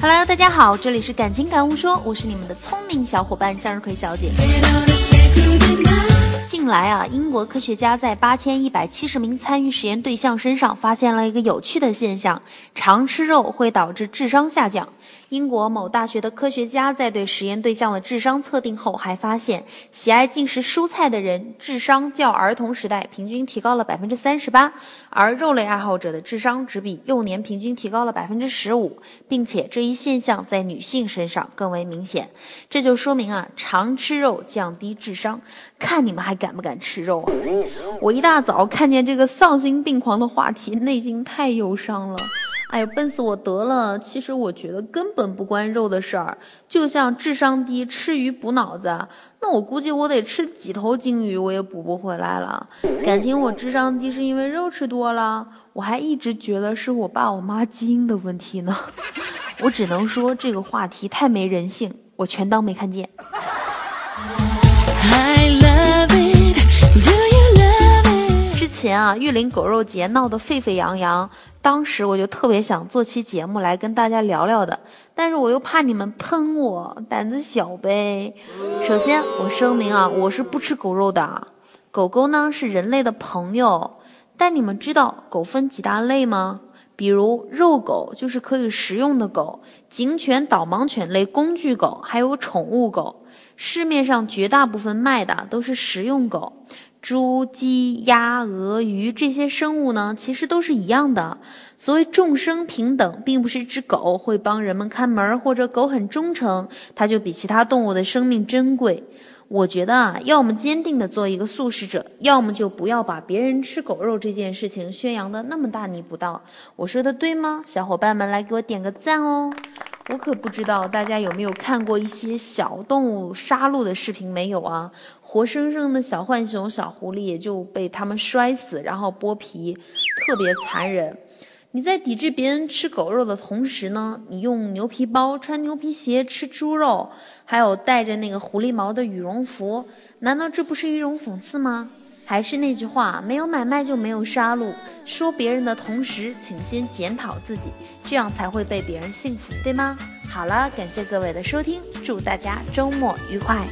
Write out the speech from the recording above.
Hello，大家好，这里是感情感悟说，我是你们的聪明小伙伴向日葵小姐。近来啊，英国科学家在八千一百七十名参与实验对象身上发现了一个有趣的现象：常吃肉会导致智商下降。英国某大学的科学家在对实验对象的智商测定后，还发现喜爱进食蔬菜的人智商较儿童时代平均提高了百分之三十八，而肉类爱好者的智商只比幼年平均提高了百分之十五，并且这一现象在女性身上更为明显。这就说明啊，常吃肉降低智商。看你们还敢不敢吃肉啊！我一大早看见这个丧心病狂的话题，内心太忧伤了。哎呦，笨死我得了！其实我觉得根本不关肉的事儿，就像智商低吃鱼补脑子，那我估计我得吃几头鲸鱼，我也补不回来了。感情我智商低是因为肉吃多了，我还一直觉得是我爸我妈基因的问题呢。我只能说这个话题太没人性，我全当没看见。前啊，玉林狗肉节闹得沸沸扬扬，当时我就特别想做期节目来跟大家聊聊的，但是我又怕你们喷我，胆子小呗。首先我声明啊，我是不吃狗肉的，狗狗呢是人类的朋友，但你们知道狗分几大类吗？比如肉狗就是可以食用的狗，警犬、导盲犬类工具狗，还有宠物狗。市面上绝大部分卖的都是食用狗，猪、鸡、鸭、鹅、鱼这些生物呢，其实都是一样的。所谓众生平等，并不是只狗会帮人们看门，或者狗很忠诚，它就比其他动物的生命珍贵。我觉得啊，要么坚定的做一个素食者，要么就不要把别人吃狗肉这件事情宣扬的那么大逆不道。我说的对吗？小伙伴们来给我点个赞哦！我可不知道大家有没有看过一些小动物杀戮的视频没有啊？活生生的小浣熊、小狐狸也就被他们摔死，然后剥皮，特别残忍。你在抵制别人吃狗肉的同时呢，你用牛皮包、穿牛皮鞋吃猪肉，还有戴着那个狐狸毛的羽绒服，难道这不是一种讽刺吗？还是那句话，没有买卖就没有杀戮。说别人的同时，请先检讨自己，这样才会被别人信服，对吗？好了，感谢各位的收听，祝大家周末愉快。